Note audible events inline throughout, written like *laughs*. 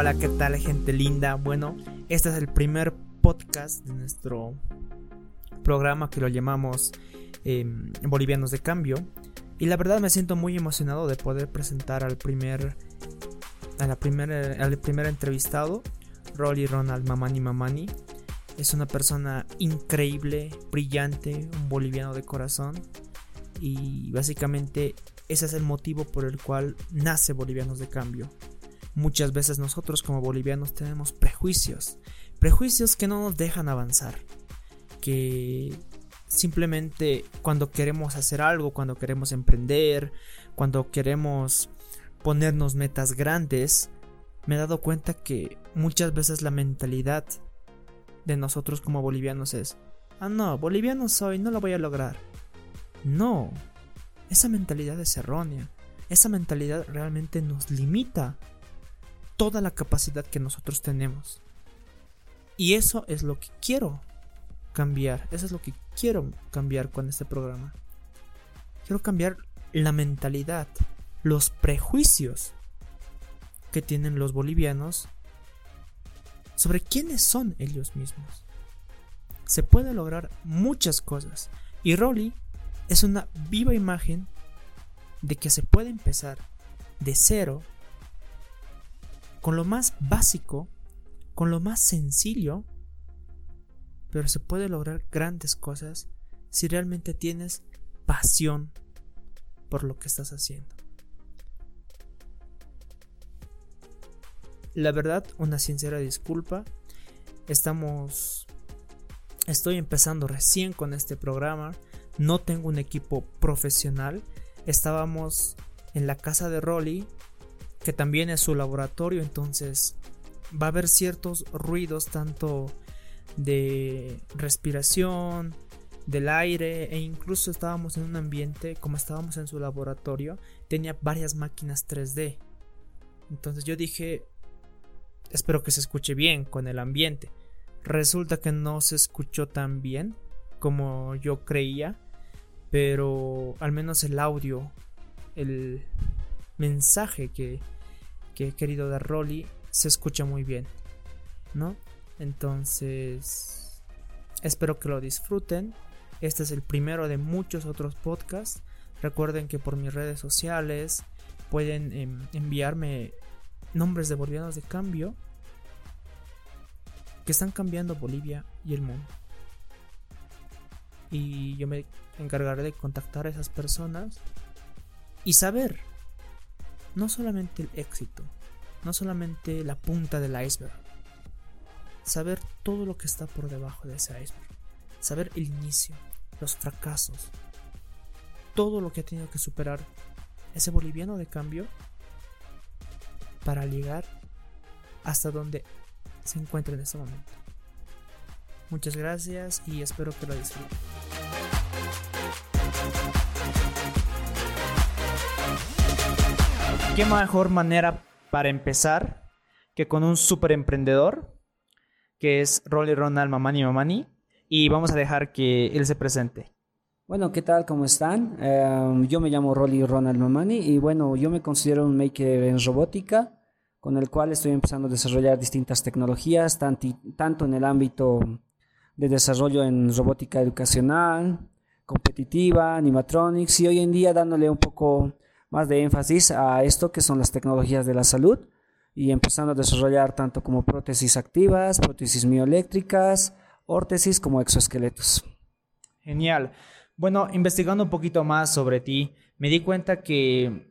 hola, ¿qué tal gente linda? Bueno, este es el primer podcast de nuestro programa que lo llamamos em, Bolivianos de Cambio. Y la verdad me siento muy emocionado de poder presentar al primer, primera, al primer entrevistado, Rolly Ronald Mamani Mamani. Es una persona increíble, brillante, un boliviano de corazón. Y básicamente ese es el motivo por el cual nace Bolivianos de Cambio. Muchas veces nosotros como bolivianos tenemos prejuicios, prejuicios que no nos dejan avanzar, que simplemente cuando queremos hacer algo, cuando queremos emprender, cuando queremos ponernos metas grandes, me he dado cuenta que muchas veces la mentalidad de nosotros como bolivianos es, ah no, boliviano soy, no lo voy a lograr. No, esa mentalidad es errónea. Esa mentalidad realmente nos limita toda la capacidad que nosotros tenemos. Y eso es lo que quiero cambiar. Eso es lo que quiero cambiar con este programa. Quiero cambiar la mentalidad, los prejuicios que tienen los bolivianos sobre quiénes son ellos mismos. Se puede lograr muchas cosas. Y Rolly es una viva imagen de que se puede empezar de cero con lo más básico, con lo más sencillo, pero se puede lograr grandes cosas si realmente tienes pasión por lo que estás haciendo. La verdad, una sincera disculpa. Estamos... Estoy empezando recién con este programa. No tengo un equipo profesional. Estábamos en la casa de Rolly que también es su laboratorio, entonces va a haber ciertos ruidos tanto de respiración, del aire e incluso estábamos en un ambiente como estábamos en su laboratorio, tenía varias máquinas 3D. Entonces yo dije, espero que se escuche bien con el ambiente. Resulta que no se escuchó tan bien como yo creía, pero al menos el audio, el, mensaje que, que he querido dar Rolly se escucha muy bien, ¿no? Entonces, espero que lo disfruten. Este es el primero de muchos otros podcasts. Recuerden que por mis redes sociales pueden em, enviarme nombres de bolivianos de cambio que están cambiando Bolivia y el mundo. Y yo me encargaré de contactar a esas personas y saber no solamente el éxito, no solamente la punta del iceberg, saber todo lo que está por debajo de ese iceberg, saber el inicio, los fracasos, todo lo que ha tenido que superar ese boliviano de cambio para llegar hasta donde se encuentra en este momento. Muchas gracias y espero que lo disfruten. Qué mejor manera para empezar que con un super emprendedor que es Rolly Ronald Mamani Mamani y vamos a dejar que él se presente. Bueno, ¿qué tal? ¿Cómo están? Em, yo me llamo Rolly Ronald Mamani y bueno, yo me considero un maker en robótica con el cual estoy empezando a desarrollar distintas tecnologías, tanto en el ámbito de desarrollo en robótica educacional, competitiva, animatronics y hoy en día dándole un poco más de énfasis a esto que son las tecnologías de la salud y empezando a desarrollar tanto como prótesis activas, prótesis mioeléctricas, órtesis como exoesqueletos. Genial. Bueno, investigando un poquito más sobre ti, me di cuenta que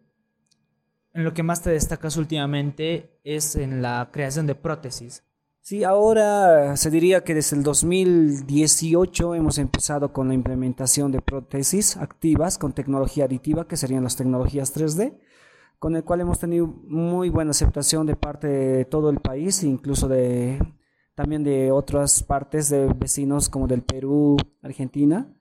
en lo que más te destacas últimamente es en la creación de prótesis. Sí, ahora se diría que desde el 2018 hemos empezado con la implementación de prótesis activas con tecnología aditiva, que serían las tecnologías 3D, con el cual hemos tenido muy buena aceptación de parte de todo el país, incluso de también de otras partes de vecinos como del Perú, Argentina,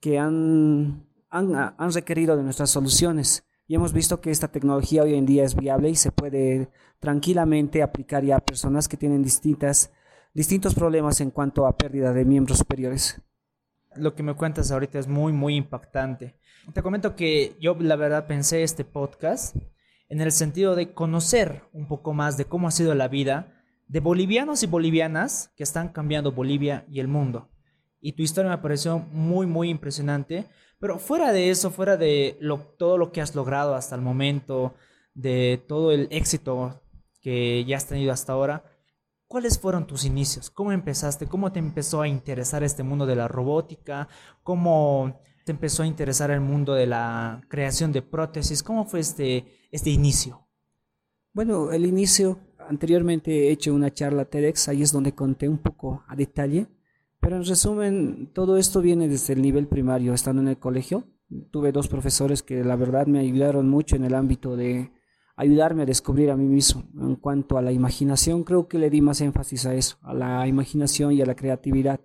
que han, han, han requerido de nuestras soluciones y hemos visto que esta tecnología hoy en día es viable y se puede tranquilamente aplicar ya a personas que tienen distintas, distintos problemas en cuanto a pérdida de miembros superiores. Lo que me cuentas ahorita es muy, muy impactante. Te comento que yo la verdad pensé este podcast en el sentido de conocer un poco más de cómo ha sido la vida de bolivianos y bolivianas que están cambiando Bolivia y el mundo. Y tu historia me pareció muy, muy impresionante. Pero fuera de eso, fuera de todo lo que has logrado hasta el momento, de todo el éxito que ya has tenido hasta ahora, ¿cuáles fueron tus inicios? ¿Cómo empezaste? ¿Cómo te empezó a interesar este mundo de la robótica? ¿Cómo te empezó a interesar el mundo de la creación de prótesis? ¿Cómo fue este, este inicio? Bueno, el inicio, anteriormente he hecho una charla TEDx, ahí es donde conté un poco a detalle, pero en resumen, todo esto viene desde el nivel primario, estando en el colegio. Tuve dos profesores que la verdad me ayudaron mucho en el ámbito de ayudarme a descubrir a mí mismo. En cuanto a la imaginación, creo que le di más énfasis a eso, a la imaginación y a la creatividad.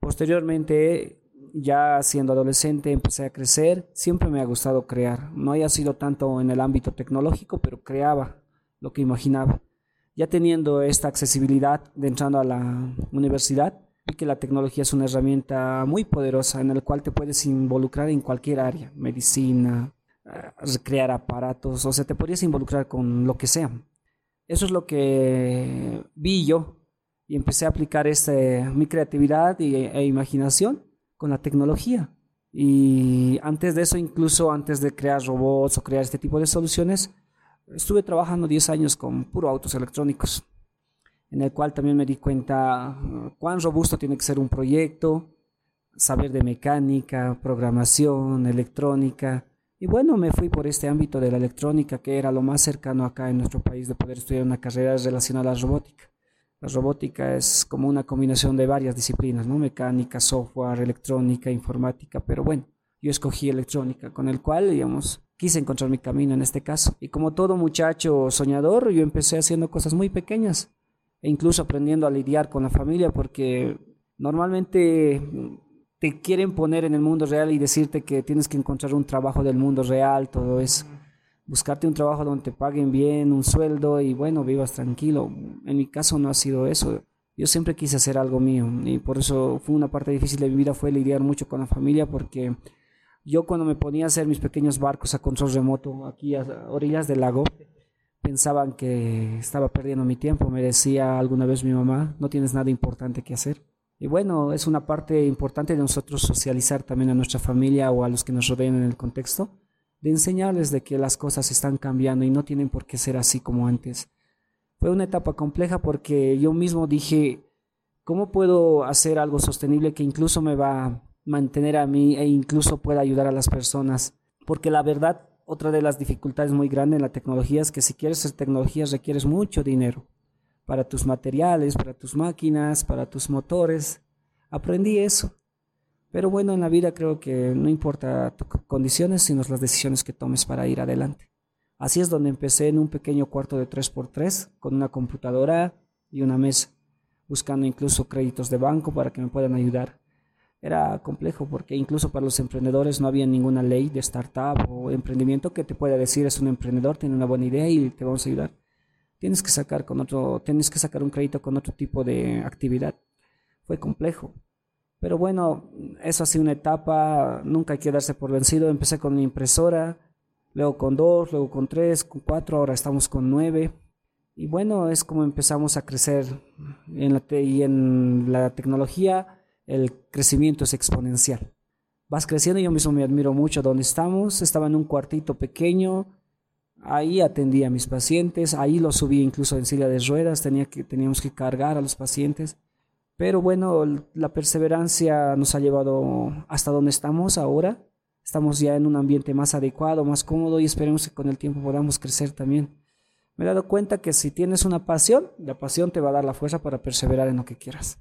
Posteriormente, ya siendo adolescente, empecé a crecer. Siempre me ha gustado crear. No haya sido tanto en el ámbito tecnológico, pero creaba lo que imaginaba. Ya teniendo esta accesibilidad de entrando a la universidad, vi que la tecnología es una herramienta muy poderosa en la cual te puedes involucrar en cualquier área, medicina, crear aparatos, o sea, te podrías involucrar con lo que sea. Eso es lo que vi yo y empecé a aplicar este, mi creatividad y, e imaginación con la tecnología. Y antes de eso, incluso antes de crear robots o crear este tipo de soluciones, estuve trabajando 10 años con puro autos electrónicos, en el cual también me di cuenta uh, cuán robusto tiene que ser un proyecto, saber de mecánica, programación, electrónica, y bueno, me fui por este ámbito de la electrónica, que era lo más cercano acá en nuestro país de poder estudiar una carrera relacionada a la robótica. La robótica es como una combinación de varias disciplinas, ¿no? Mecánica, software, electrónica, informática, pero bueno, yo escogí electrónica, con el cual, digamos, quise encontrar mi camino en este caso. Y como todo muchacho soñador, yo empecé haciendo cosas muy pequeñas e incluso aprendiendo a lidiar con la familia, porque normalmente te quieren poner en el mundo real y decirte que tienes que encontrar un trabajo del mundo real, todo eso. Buscarte un trabajo donde te paguen bien, un sueldo y bueno, vivas tranquilo. En mi caso no ha sido eso. Yo siempre quise hacer algo mío y por eso fue una parte difícil de mi vida, fue lidiar mucho con la familia porque yo cuando me ponía a hacer mis pequeños barcos a control remoto aquí a orillas del lago, pensaban que estaba perdiendo mi tiempo. Me decía alguna vez mi mamá, no tienes nada importante que hacer. Y bueno, es una parte importante de nosotros socializar también a nuestra familia o a los que nos rodean en el contexto, de enseñarles de que las cosas están cambiando y no tienen por qué ser así como antes. Fue una etapa compleja porque yo mismo dije, ¿cómo puedo hacer algo sostenible que incluso me va a mantener a mí e incluso pueda ayudar a las personas? Porque la verdad, otra de las dificultades muy grandes en la tecnología es que si quieres hacer tecnología requieres mucho dinero para tus materiales, para tus máquinas, para tus motores. Aprendí eso. Pero bueno, en la vida creo que no importa tus condiciones, sino las decisiones que tomes para ir adelante. Así es donde empecé en un pequeño cuarto de 3x3 con una computadora y una mesa, buscando incluso créditos de banco para que me puedan ayudar. Era complejo porque incluso para los emprendedores no había ninguna ley de startup o emprendimiento que te pueda decir es un emprendedor, tiene una buena idea y te vamos a ayudar tienes que sacar con otro, tienes que sacar un crédito con otro tipo de actividad. Fue complejo. Pero bueno, eso ha sido una etapa, nunca hay que darse por vencido. Empecé con una impresora, luego con dos, luego con tres, con cuatro, ahora estamos con nueve. Y bueno, es como empezamos a crecer en la y en la tecnología, el crecimiento es exponencial. Vas creciendo, yo mismo me admiro mucho donde estamos. Estaba en un cuartito pequeño, Ahí atendía a mis pacientes, ahí los subí incluso en silla de ruedas, tenía que, teníamos que cargar a los pacientes. Pero bueno, la perseverancia nos ha llevado hasta donde estamos ahora. Estamos ya en un ambiente más adecuado, más cómodo y esperemos que con el tiempo podamos crecer también. Me he dado cuenta que si tienes una pasión, la pasión te va a dar la fuerza para perseverar en lo que quieras.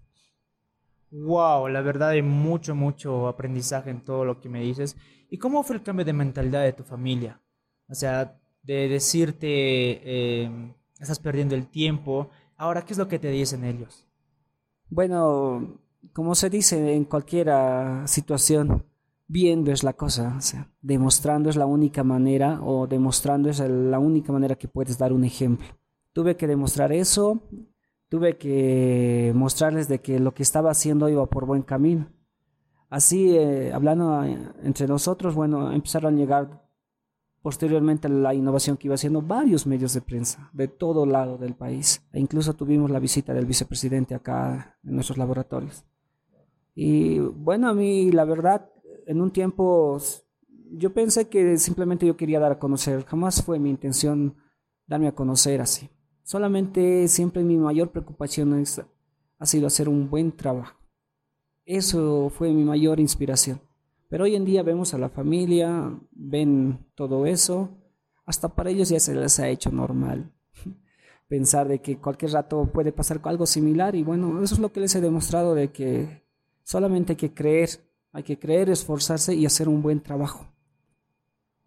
Wow, la verdad hay mucho, mucho aprendizaje en todo lo que me dices. ¿Y cómo fue el cambio de mentalidad de tu familia? O sea, de decirte, em, estás perdiendo el tiempo. Ahora, ¿qué es lo que te dicen ellos? Bueno, como se dice en cualquier situación, viendo es la cosa, o sea, demostrando es la única manera o demostrando es la única manera que puedes dar un ejemplo. Tuve que demostrar eso, tuve que mostrarles de que lo que estaba haciendo iba por buen camino. Así, eh, hablando eh, entre nosotros, bueno, empezaron a llegar posteriormente la innovación que iba haciendo varios medios de prensa de todo lado del país. E incluso tuvimos la visita del vicepresidente acá en nuestros laboratorios. Y bueno, a mí la verdad, en un tiempo yo pensé que simplemente yo quería dar a conocer, jamás fue mi intención darme a conocer así. Solamente siempre mi mayor preocupación ha sido hacer un buen trabajo. Eso fue mi mayor inspiración. Pero hoy en día vemos a la familia, ven todo eso, hasta para ellos ya se les ha hecho normal *laughs* pensar de que cualquier rato puede pasar algo similar y bueno, eso es lo que les he demostrado de que solamente hay que creer, hay que creer, esforzarse y hacer un buen trabajo.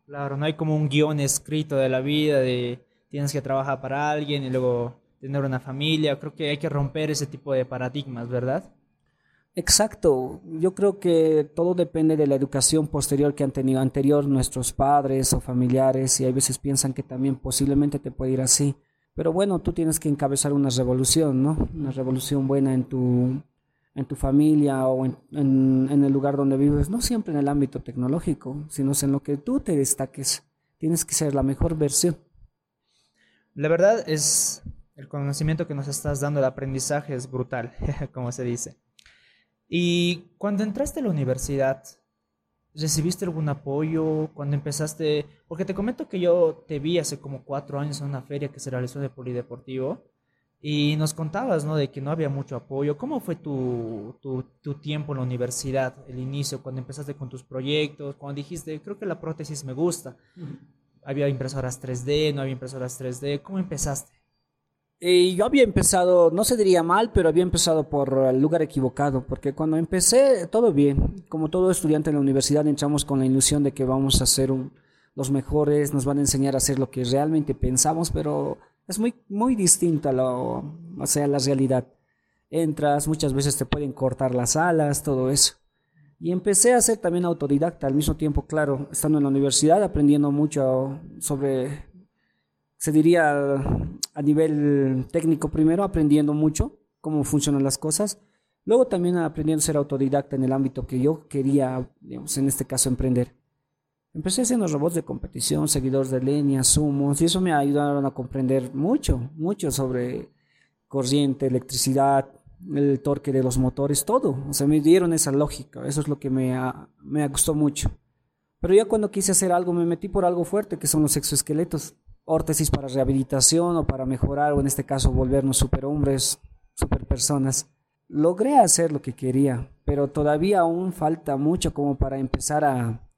Claro, no hay como un guion escrito de la vida de tienes que trabajar para alguien y luego tener una familia. Creo que hay que romper ese tipo de paradigmas, ¿verdad? Exacto, yo creo que todo depende de la educación posterior que han tenido anterior nuestros padres o familiares y hay veces piensan que también posiblemente te puede ir así. Pero bueno, tú tienes que encabezar una revolución, ¿no? Una revolución buena en tu, en tu familia o en, en, el lugar donde vives, no siempre en el ámbito tecnológico, sino en lo que tú te destaques. Tienes que ser la mejor versión. La verdad es, el conocimiento que nos estás dando, el aprendizaje es brutal, *laughs* como se dice. Y cuando entraste a la universidad, ¿recibiste algún apoyo? Cuando empezaste, porque te comento que yo te vi hace como cuatro años en una feria que se realizó de Polideportivo y nos contabas, ¿no? De que no había mucho apoyo. ¿Cómo fue tu, tu, tiempo en la universidad, el inicio, cuando empezaste con tus proyectos, cuando dijiste, creo que la prótesis me gusta? ¿Había impresoras 3D, no había impresoras 3D? ¿Cómo empezaste? Y yo había empezado, no se diría mal, pero había empezado por el lugar equivocado, porque cuando empecé todo bien, como todo estudiante en la universidad entramos con la ilusión de que vamos a ser los mejores, nos van a enseñar a hacer lo que realmente pensamos, pero es muy, muy distinto a, lo, o sea, la realidad. Entras, muchas veces te pueden cortar las alas, todo eso. Y empecé a ser también autodidacta al mismo tiempo, claro, estando en la universidad, aprendiendo mucho sobre se diría a nivel técnico primero, aprendiendo mucho cómo funcionan las cosas. Luego también aprendiendo a ser autodidacta en el ámbito que yo quería, en este caso, emprender. Empecé haciendo robots de competición, seguidores de línea, sumos, y eso me ayudaron a comprender mucho, mucho sobre corriente, electricidad, el torque de los motores, todo. O sea, me dieron esa lógica, eso es lo que me, me gustó mucho. Pero ya cuando quise hacer algo, me metí por algo fuerte, que son los exoesqueletos órtesis para rehabilitación o para mejorar, o en este caso volvernos superhombres, superpersonas. Logré hacer lo que quería, pero todavía aún falta mucho como para empezar a,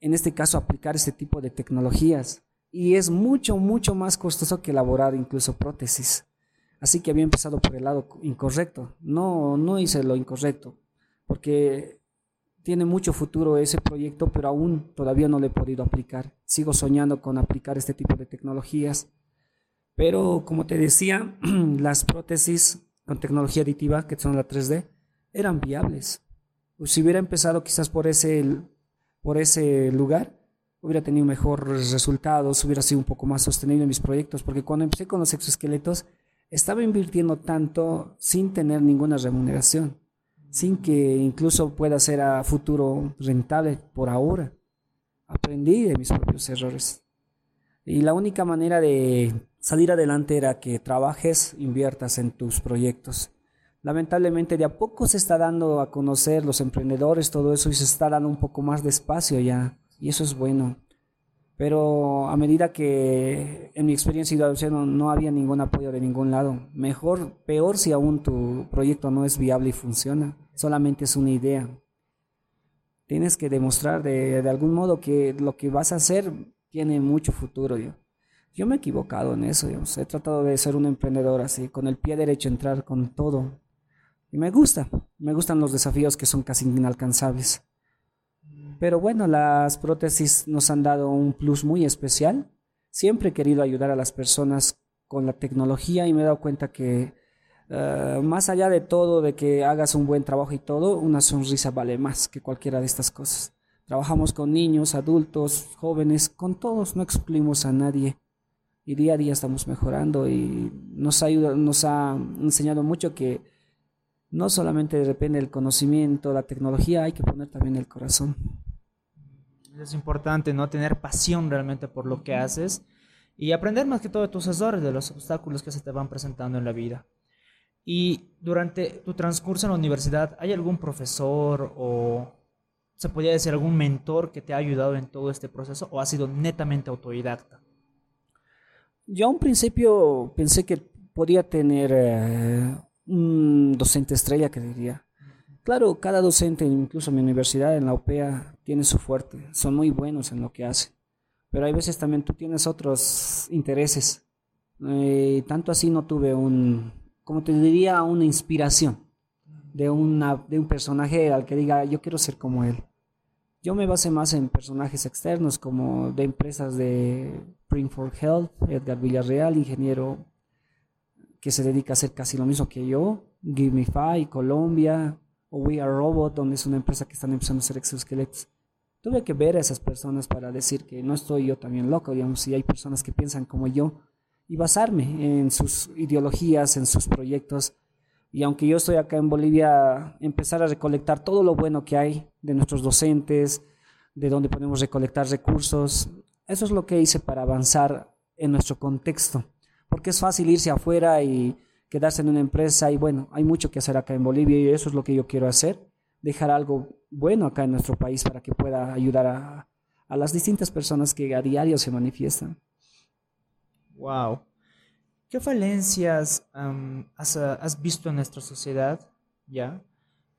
en este caso, aplicar este tipo de tecnologías. Y es mucho, mucho más costoso que elaborar incluso prótesis. Así que había empezado por el lado incorrecto. No, no hice lo incorrecto, porque tiene mucho futuro ese proyecto, pero aún todavía no lo he podido aplicar. Sigo soñando con aplicar este tipo de tecnologías. Pero como te decía, *clears throat* las prótesis con tecnología aditiva, que son la 3D, eran viables. Si hubiera empezado quizás por ese, por ese lugar, hubiera tenido mejores resultados, hubiera sido un poco más sostenible en mis proyectos, porque cuando empecé con los exoesqueletos, estaba invirtiendo tanto sin tener ninguna remuneración sin que incluso pueda ser a futuro rentable por ahora. Aprendí de mis propios errores. Y la única manera de salir adelante era que trabajes, inviertas en tus proyectos. Lamentablemente de a poco se está dando a conocer los emprendedores, todo eso, y se está dando un poco más de espacio ya. Y eso es bueno. Pero a medida que en mi experiencia no, no había ningún apoyo de ningún lado. Mejor, peor si aún tu proyecto no es viable y funciona. Solamente es una idea. Tienes que demostrar de, de algún modo que lo que vas a hacer tiene mucho futuro. Yo, yo me he equivocado en eso. He tratado de ser un emprendedor así, con el pie derecho, entrar con todo. Y me gusta. Me gustan los desafíos que son casi inalcanzables. Pero bueno, las prótesis nos han dado un plus muy especial. Siempre he querido ayudar a las personas con la tecnología y me he dado cuenta que eh, más allá de todo, de que hagas un buen trabajo y todo, una sonrisa vale más que cualquiera de estas cosas. Trabajamos con niños, adultos, jóvenes, con todos, no excluimos a nadie. Y día a día estamos mejorando y nos, ayuda, nos ha enseñado mucho que no solamente depende del conocimiento, la tecnología, hay que poner también el corazón. Es importante, ¿no? Tener pasión realmente por lo que haces y aprender más que todo de tus errores, de los obstáculos que se te van presentando en la vida. Y durante tu transcurso en la universidad, ¿hay algún profesor o se podría decir algún mentor que te ha ayudado en todo este proceso o ha sido netamente autodidacta? Yo a un principio pensé que podía tener eh, un docente estrella, que diría. Claro, cada docente, incluso mi universidad, en la UPEA, tiene su fuerte, son muy buenos en lo que hacen. Pero hay veces también tú tienes otros intereses. Eh, tanto así no tuve un, como te diría, una inspiración de, una, de un personaje al que diga, yo quiero ser como él. Yo me basé más en personajes externos como de empresas de Print for Health, Edgar Villarreal, ingeniero que se dedica a hacer casi lo mismo que yo, Gimify, Colombia, o We Are Robot, donde es una empresa que están empezando a hacer exoesqueletos. Tuve que ver a esas personas para decir que no estoy yo también loco, digamos, si hay personas que piensan como yo, y basarme en sus ideologías, en sus proyectos. Y aunque yo estoy acá en Bolivia, empezar a recolectar todo lo bueno que hay de nuestros docentes, de donde podemos recolectar recursos. Eso es lo que hice para avanzar en nuestro contexto. Porque es fácil irse afuera y quedarse en una empresa y bueno, hay mucho que hacer acá en Bolivia y eso es lo que yo quiero hacer. Dejar algo bueno acá en nuestro país para que pueda ayudar a, las distintas personas que a diario se manifiestan. Wow. ¿Qué falencias has, visto en nuestra sociedad? ¿Ya?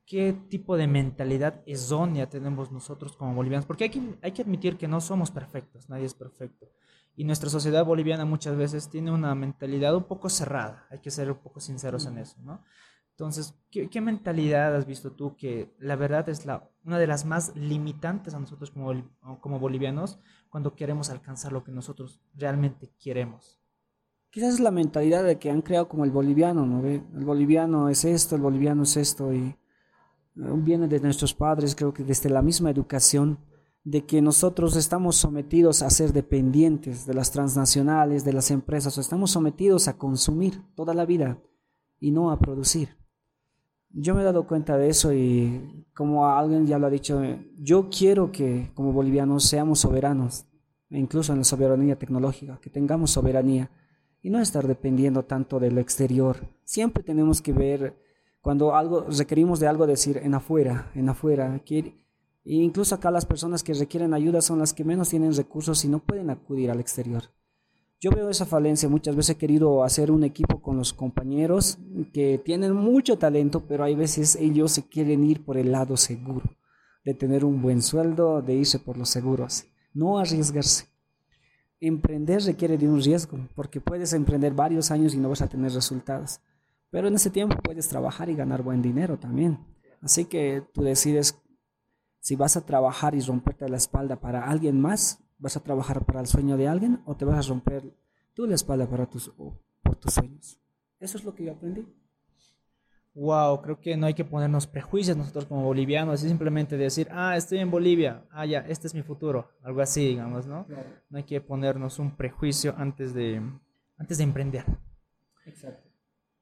¿Qué tipo de mentalidad errónea tenemos nosotros como bolivianos? Porque hay que, hay que admitir que no somos perfectos, nadie es perfecto. Y nuestra sociedad boliviana muchas veces tiene una mentalidad un poco cerrada, hay que ser un poco sinceros en eso, ¿no? Entonces, ¿qué, mentalidad has visto tú que la verdad es la, una de las más limitantes a nosotros como, como bolivianos cuando queremos alcanzar lo que nosotros realmente queremos? Quizás es la mentalidad de que han creado como el boliviano, ¿no? El boliviano es esto, el boliviano es esto, y eh, viene de nuestros padres, creo que desde la misma educación, de que nosotros estamos sometidos a ser dependientes de las transnacionales, de las empresas, o estamos sometidos a consumir toda la vida y no a producir. Yo me he dado cuenta de eso y como alguien ya lo ha dicho, yo quiero que como bolivianos seamos soberanos, incluso en la soberanía tecnológica, que tengamos soberanía y no estar dependiendo tanto del exterior. Siempre tenemos que ver cuando algo requerimos de algo decir en afuera, en afuera. Que, incluso acá las personas que requieren ayuda son las que menos tienen recursos y no pueden acudir al exterior. Yo veo esa falencia, muchas veces he querido hacer un equipo con los compañeros que tienen mucho talento, pero hay veces ellos se quieren ir por el lado seguro, de tener un buen sueldo, de irse por los seguros, no arriesgarse emprender requiere de un riesgo, porque puedes emprender varios años y no vas a tener resultados. Pero en ese tiempo puedes trabajar y ganar buen dinero también. Así que tú decides si vas a trabajar y romperte la espalda para alguien más, vas a trabajar para el sueño de alguien o te vas a romper tú la espalda para tus, por tus sueños. Eso es lo que yo aprendí wow, creo que no hay que ponernos prejuicios nosotros como bolivianos, es simplemente decir, ah, estoy en Bolivia, ah, ya, este es mi futuro, algo así, digamos, ¿no? No hay que ponernos un prejuicio antes de, antes de emprender. Exacto.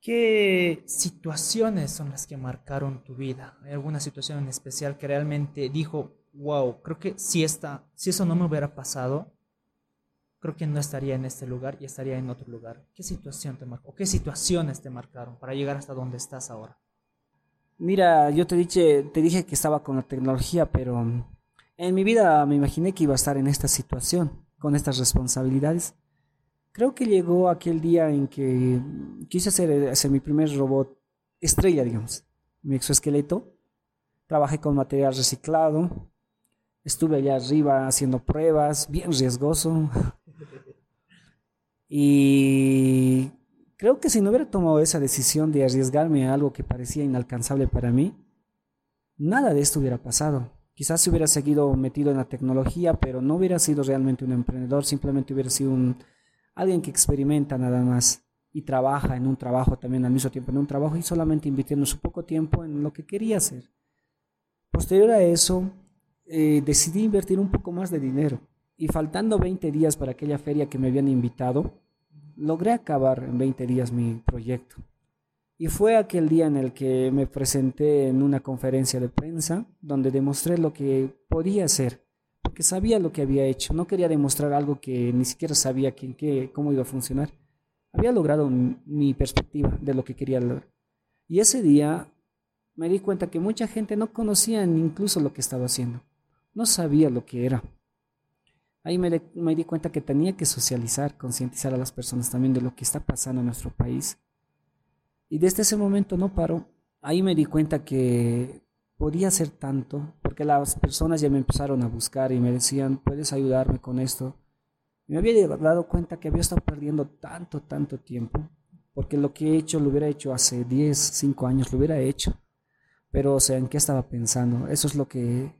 ¿Qué situaciones son las que marcaron tu vida? ¿Hay alguna situación en especial que realmente dijo, wow, creo que si, esta, si eso no me hubiera pasado, creo que no estaría en este lugar y estaría en otro lugar. ¿Qué situación te marcó? ¿Qué situaciones te marcaron para llegar hasta donde estás ahora? Mira, yo te dije, te dije que estaba con la tecnología, pero en mi vida me imaginé que iba a estar en esta situación, con estas responsabilidades. Creo que llegó aquel día en que quise hacer, hacer mi primer robot estrella, digamos, mi exoesqueleto. Trabajé con material reciclado, estuve allá arriba haciendo pruebas, bien riesgoso. *laughs* Y creo que si no hubiera tomado esa decisión de arriesgarme a algo que parecía inalcanzable para mí, nada de esto hubiera pasado. Quizás se hubiera seguido metido en la tecnología, pero no hubiera sido realmente un emprendedor, simplemente hubiera sido un, alguien que experimenta nada más y trabaja en un trabajo también al mismo tiempo en un trabajo y solamente invirtiendo su poco tiempo en lo que quería hacer. Posterior a eso, eh, decidí invertir un poco más de dinero y faltando 20 días para aquella feria que me habían invitado, logré acabar en 20 días mi proyecto. Y fue aquel día en el que me presenté en una conferencia de prensa donde demostré lo que podía hacer. Sabía lo que había hecho, no quería demostrar algo que ni siquiera sabía quién, qué, cómo iba a funcionar. Había logrado mi perspectiva de lo que quería lograr. Y ese día me di cuenta que mucha gente no conocía incluso lo que estaba haciendo, no sabía lo que era. Ahí me di cuenta que tenía que socializar, concientizar a las personas también de lo que está pasando en nuestro país. Y desde ese momento no paró. Ahí me di cuenta que podía hacer tanto, porque las personas ya me empezaron a buscar y me decían, ¿puedes ayudarme con esto? Me había dado cuenta que había estado perdiendo tanto, tanto tiempo, porque lo que he hecho lo hubiera hecho hace 10, 5 años, lo hubiera hecho. Pero, o sea, ¿en qué estaba pensando? Eso es lo que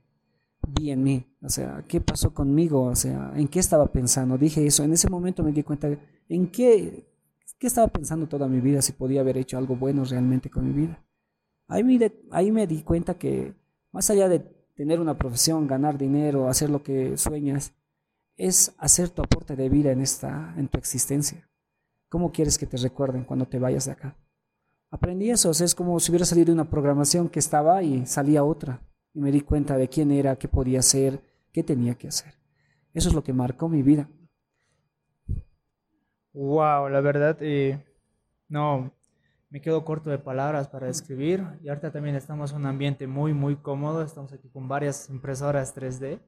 vi en mí. O sea, ¿qué pasó conmigo? O sea, ¿en qué estaba pensando? Dije eso. En ese momento me di cuenta, ¿en qué, qué estaba pensando toda mi vida si podía haber hecho algo bueno realmente con mi vida? Ahí me, ahí me di cuenta que más allá de tener una profesión, ganar dinero, hacer lo que sueñas, es hacer tu aporte de vida en, esta, en tu existencia. ¿Cómo quieres que te recuerden cuando te vayas de acá? Aprendí eso, es como si hubiera salido de una programación que estaba y salía otra. Y me di cuenta de quién era, qué podía hacer, qué tenía que hacer. Eso es lo que marcó mi vida. Wow, la verdad, eh, no, me quedo corto de palabras para describir. Y ahorita también estamos en un ambiente muy, muy cómodo. Estamos aquí con varias impresoras 3D.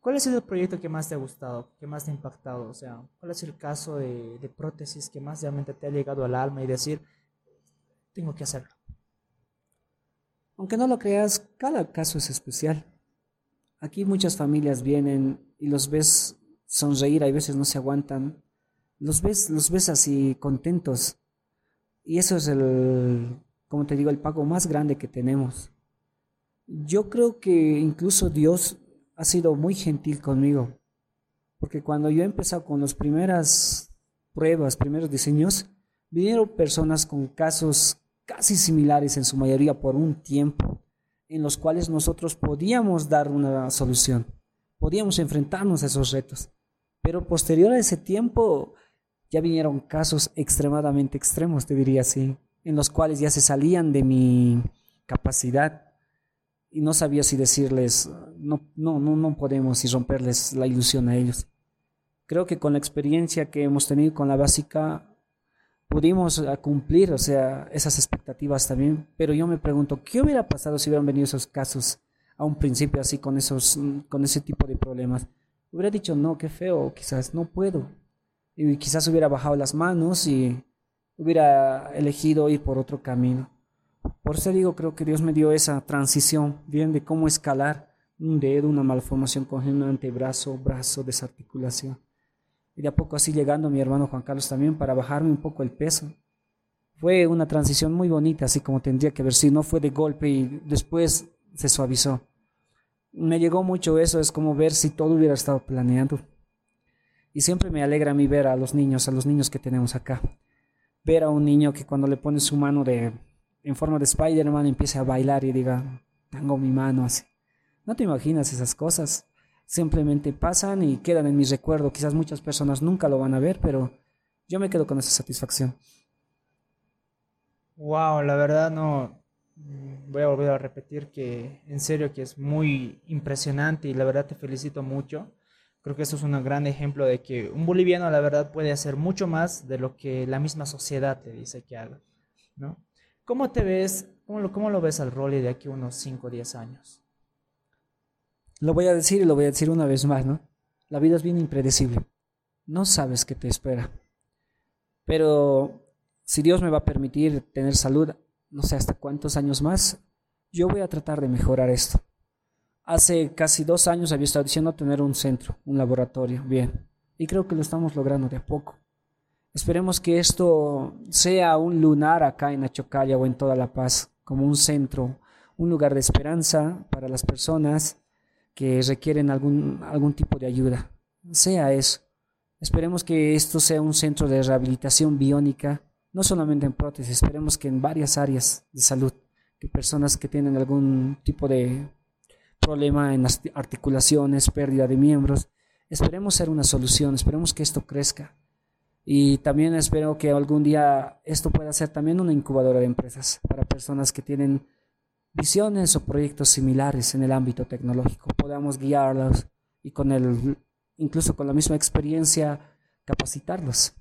¿Cuál ha sido el proyecto que más te ha gustado, que más te ha impactado? O sea, ¿cuál es el caso de, de prótesis que más realmente te ha llegado al alma y decir, tengo que hacerlo? Aunque no lo creas, cada caso es especial. Aquí muchas familias vienen y los ves sonreír, hay veces no se aguantan. Los ves, los ves así contentos y eso es el, como te digo, el pago más grande que tenemos. Yo creo que incluso Dios ha sido muy gentil conmigo, porque cuando yo he empezado con las primeras pruebas, primeros diseños, vinieron personas con casos casi similares en su mayoría por un tiempo, en los cuales nosotros podíamos dar una solución, podíamos enfrentarnos a esos retos. Pero posterior a ese tiempo, ya vinieron casos extremadamente extremos, te diría así, en los cuales ya se salían de mi capacidad y no sabía si decirles, no, no, no, no podemos y romperles la ilusión a ellos. Creo que con la experiencia que hemos tenido con la básica pudimos cumplir, o sea, esas expectativas también, pero yo me pregunto, ¿qué hubiera pasado si hubieran venido esos casos a un principio así con esos con ese tipo de problemas? Hubiera dicho, "No, qué feo, quizás no puedo." Y quizás hubiera bajado las manos y hubiera elegido ir por otro camino. Por eso digo, creo que Dios me dio esa transición, bien de cómo escalar un dedo, una malformación con un antebrazo, brazo, desarticulación. Y de a poco así llegando mi hermano Juan Carlos también para bajarme un poco el peso. Fue una transición muy bonita, así como tendría que haber sido. No fue de golpe y después se suavizó. Me llegó mucho eso, es como ver si todo hubiera estado planeado. Y siempre me alegra a mí ver a los niños, a los niños que tenemos acá. Ver a un niño que cuando le pone su mano de, en forma de Spider-Man empiece a bailar y diga, tengo mi mano así. No te imaginas esas cosas. Simplemente pasan y quedan en mi recuerdo. Quizás muchas personas nunca lo van a ver, pero yo me quedo con esa satisfacción. Wow, la verdad no. Voy a volver a repetir que en serio que es muy impresionante y la verdad te felicito mucho Creo que eso es un gran ejemplo de que un boliviano, la verdad, puede hacer mucho más de lo que la misma sociedad te dice que haga, ¿no? ¿Cómo te ves, cómo lo, cómo lo ves al rol de aquí unos 5 o 10 años? Lo voy a decir y lo voy a decir una vez más, ¿no? La vida es bien impredecible. No sabes qué te espera. Pero si Dios me va a permitir tener salud, no sé hasta cuántos años más, yo voy a tratar de mejorar esto. Hace casi dos años había estado diciendo tener un centro, un laboratorio, bien. Y creo que lo estamos logrando de a poco. Esperemos que esto sea un lunar acá en Achocalla o en toda La Paz, como un centro, un lugar de esperanza para las personas que requieren algún, algún tipo de ayuda. Sea eso. Esperemos que esto sea un centro de rehabilitación biónica, no solamente en prótesis, esperemos que en varias áreas de salud, que personas que tienen algún tipo de problema en las articulaciones, pérdida de miembros. Esperemos ser una solución, esperemos que esto crezca. Y también espero que algún día esto pueda ser también una incubadora de empresas para personas que tienen visiones o proyectos similares en el ámbito tecnológico. Podamos guiarlos, y con el, incluso con la misma experiencia, capacitarlos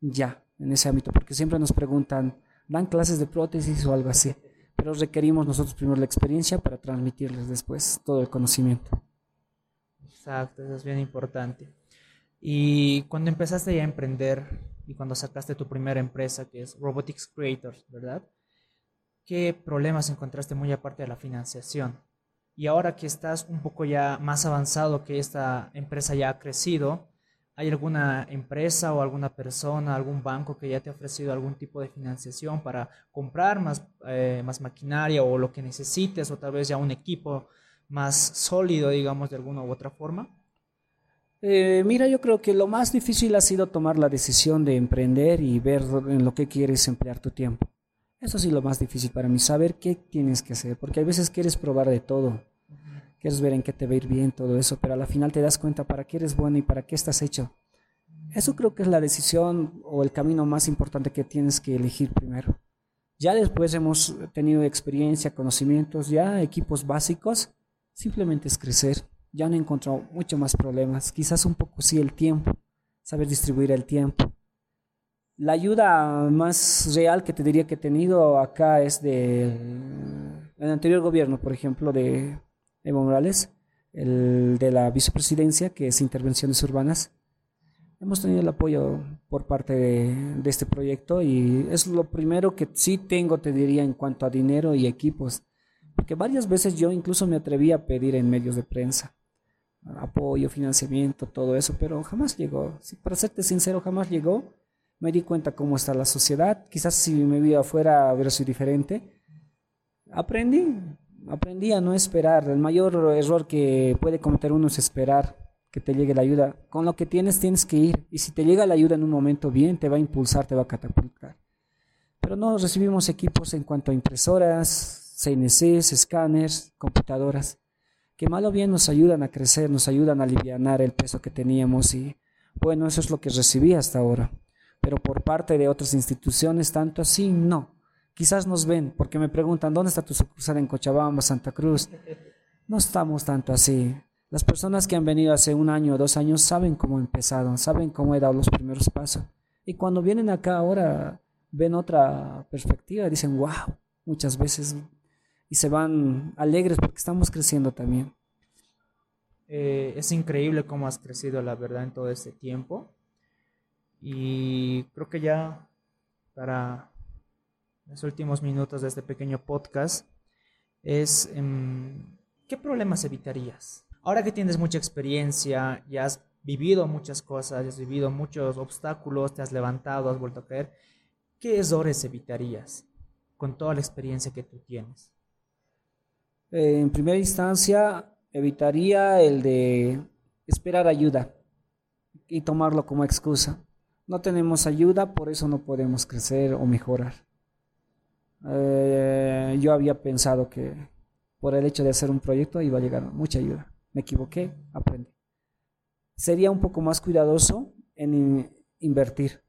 ya en ese ámbito, porque siempre nos preguntan, ¿dan clases de prótesis o algo así? Pero requerimos nosotros primero la experiencia para transmitirles después todo el conocimiento. Exacto, eso es bien importante. Y cuando empezaste ya a emprender y cuando sacaste tu primera empresa, que es Robotics Creators, ¿verdad? ¿Qué problemas encontraste muy aparte de la financiación? Y ahora que estás un poco ya más avanzado, que esta empresa ya ha crecido, ¿hay alguna empresa o alguna persona, algún banco que ya te ha ofrecido algún tipo de financiación para comprar más, eh, más maquinaria o lo que necesites o tal vez ya un equipo más sólido, digamos, de alguna u otra forma? Eh, mira, yo creo que lo más difícil ha sido tomar la decisión de emprender y ver en lo que quieres emplear tu tiempo. Eso sí lo más difícil para mí, saber qué tienes que hacer, porque a veces quieres probar de todo, quieres ver en qué te va a ir bien todo eso, pero a la final te das cuenta para qué eres bueno y para qué estás hecho. Eso creo que es la decisión o el camino más importante que tienes que elegir primero. Ya después hemos tenido experiencia, conocimientos, ya equipos básicos, simplemente es crecer. Ya no he encontrado mucho más problemas, quizás un poco sí el tiempo, saber distribuir el tiempo la ayuda más real que te diría que he tenido acá es del el anterior gobierno, por ejemplo, de Evo Morales, el de la vicepresidencia, que es Intervenciones Urbanas. Hemos tenido el apoyo por parte de, de, este proyecto y es lo primero que sí tengo, te diría, en cuanto a dinero y equipos. Porque varias veces yo incluso me atreví a pedir en medios de prensa apoyo, financiamiento, todo eso, pero jamás llegó. Para serte sincero, jamás llegó me di cuenta cómo está la sociedad. Quizás si me vi afuera hubiera sido diferente. Aprendí, aprendí a no esperar. El mayor error que puede cometer uno es esperar que te llegue la ayuda. Con lo que tienes tienes que ir. Y si te llega la ayuda en un momento bien, te va a impulsar, te va a catapultar. Pero no recibimos equipos en cuanto a impresoras, CNCs, escáneres, computadoras, que mal o bien nos ayudan a crecer, nos ayudan a aliviar el peso que teníamos y bueno, eso es lo que recibí hasta ahora pero por parte de otras instituciones, tanto así, no. Quizás nos ven porque me preguntan, ¿dónde está tu sucursal en Cochabamba, Santa Cruz? No estamos tanto así. Las personas que han venido hace un año o dos años saben cómo empezaron, saben cómo he dado los primeros pasos. Y cuando vienen acá ahora ven otra perspectiva, dicen, wow, muchas veces, y se van alegres porque estamos creciendo también. Eh, es increíble cómo has crecido, la verdad, en todo este tiempo. Y creo que ya para los últimos minutos de este pequeño podcast es em, ¿qué problemas evitarías? Ahora que tienes mucha experiencia, ya has vivido muchas cosas, has vivido muchos obstáculos, te has levantado, has vuelto a caer, ¿qué errores evitarías con toda la experiencia que tú tienes? Eh, en primera instancia, evitaría el de esperar ayuda y tomarlo como excusa. No tenemos ayuda, por eso no podemos crecer o mejorar. Eh, yo había pensado que por el hecho de hacer un proyecto iba a llegar mucha ayuda. Me equivoqué, aprendí. Sería un poco más cuidadoso en invertir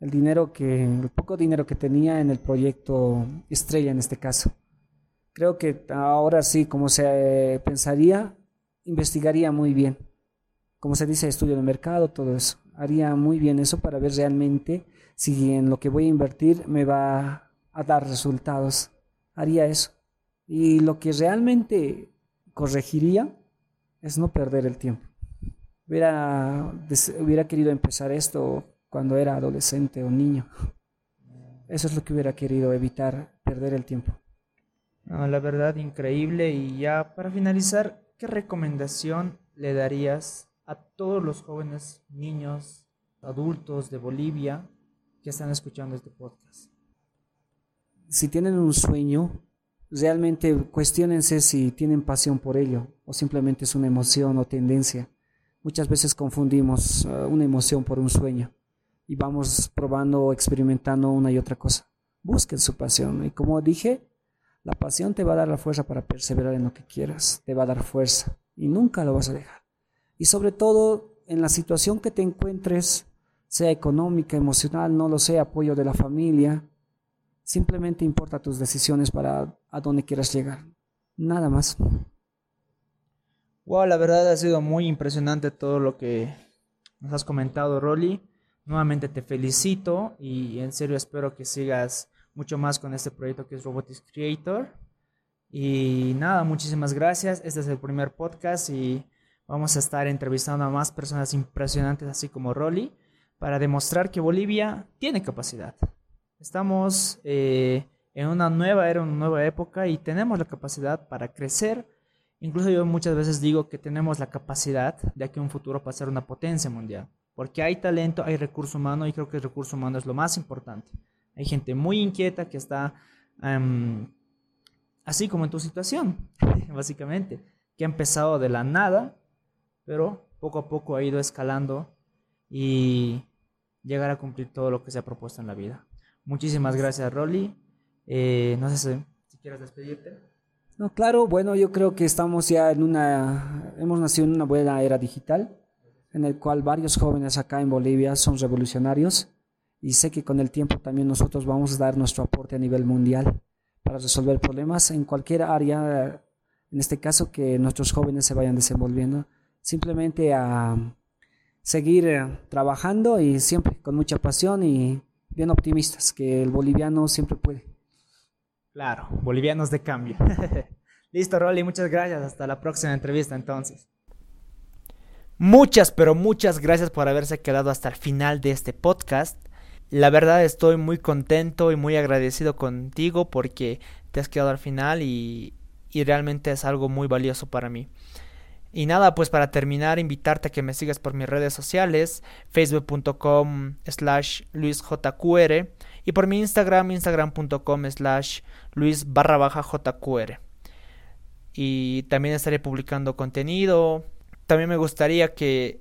el dinero que, el poco dinero que tenía en el proyecto estrella en este caso. Creo que ahora sí, como se pensaría, investigaría muy bien. Como se dice, estudio de mercado, todo eso haría muy bien eso para ver realmente si en lo que voy a invertir me va a dar resultados. Haría eso. Y lo que realmente corregiría es no perder el tiempo. Hubiera, hubiera querido empezar esto cuando era adolescente o niño. Eso es lo que hubiera querido evitar, perder el tiempo. la verdad, increíble. Y ya para finalizar, ¿qué recomendación le darías a todos los jóvenes, niños, adultos de Bolivia que están escuchando este podcast. Si tienen un sueño, realmente cuestionense si tienen pasión por ello o simplemente es una emoción o tendencia. Muchas veces confundimos uh, una emoción por un sueño y vamos probando o experimentando una y otra cosa. Busquen su pasión y como dije, la pasión te va a dar la fuerza para perseverar en lo que quieras, te va a dar fuerza y nunca lo vas a dejar. Y sobre todo en la situación que te encuentres, sea económica, emocional, no lo sé, apoyo de la familia, simplemente importa tus decisiones para a dónde quieras llegar. Nada más. Wow, la verdad ha sido muy impresionante todo lo que nos has comentado, Rolly. Nuevamente te felicito y en serio espero que sigas mucho más con este proyecto que es Robotics Creator. Y nada, muchísimas gracias. Este es el primer podcast y vamos a estar entrevistando a más personas impresionantes así como Rolly para demostrar que Bolivia tiene capacidad. Estamos eh, en una nueva era, una nueva época y tenemos la capacidad para crecer. Incluso yo muchas veces digo que tenemos la capacidad de aquí a un futuro pasar una potencia mundial. Porque hay talento, hay recurso humano y creo que el recurso humano es lo más importante. Hay gente muy inquieta que está em, así como en tu situación, *laughs* básicamente, que ha empezado de la nada, pero poco a poco ha ido escalando y llegar a cumplir todo lo que se ha propuesto en la vida. Muchísimas gracias, Rolly. Eh, no sé si, quieres despedirte. No, claro, bueno, yo creo que estamos ya en una, hemos nacido en una buena era digital, en el cual varios jóvenes acá en Bolivia son revolucionarios y sé que con el tiempo también nosotros vamos a dar nuestro aporte a nivel mundial para resolver problemas en cualquier área, en este caso que nuestros jóvenes se vayan desenvolviendo, simplemente a seguir eh, trabajando y siempre con mucha pasión y bien optimistas, que el boliviano siempre puede. Claro, bolivianos de cambio. *laughs* Listo, Rolly, muchas gracias. Hasta la próxima entrevista entonces. Muchas, pero muchas gracias por haberse quedado hasta el final de este podcast. La verdad estoy muy contento y muy agradecido contigo porque te has quedado al final y, y realmente es algo muy valioso para mí. Y nada, pues para terminar, invitarte a que me sigas por mis redes sociales, facebook.com slash luisjqr y por mi Instagram, instagram.com slash luis barra baja jqr. Y también estaré publicando contenido. También me gustaría que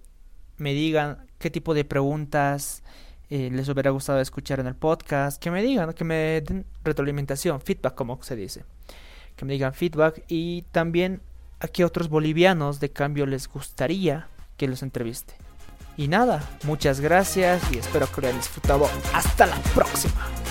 me digan qué tipo de preguntas eh, les hubiera gustado escuchar en el podcast. Que me digan, que me den retroalimentación, feedback como se dice. Que me digan feedback y también a qué otros bolivianos de cambio les gustaría que los entreviste. Y nada, muchas gracias y espero que lo hayan disfrutado. Hasta la próxima.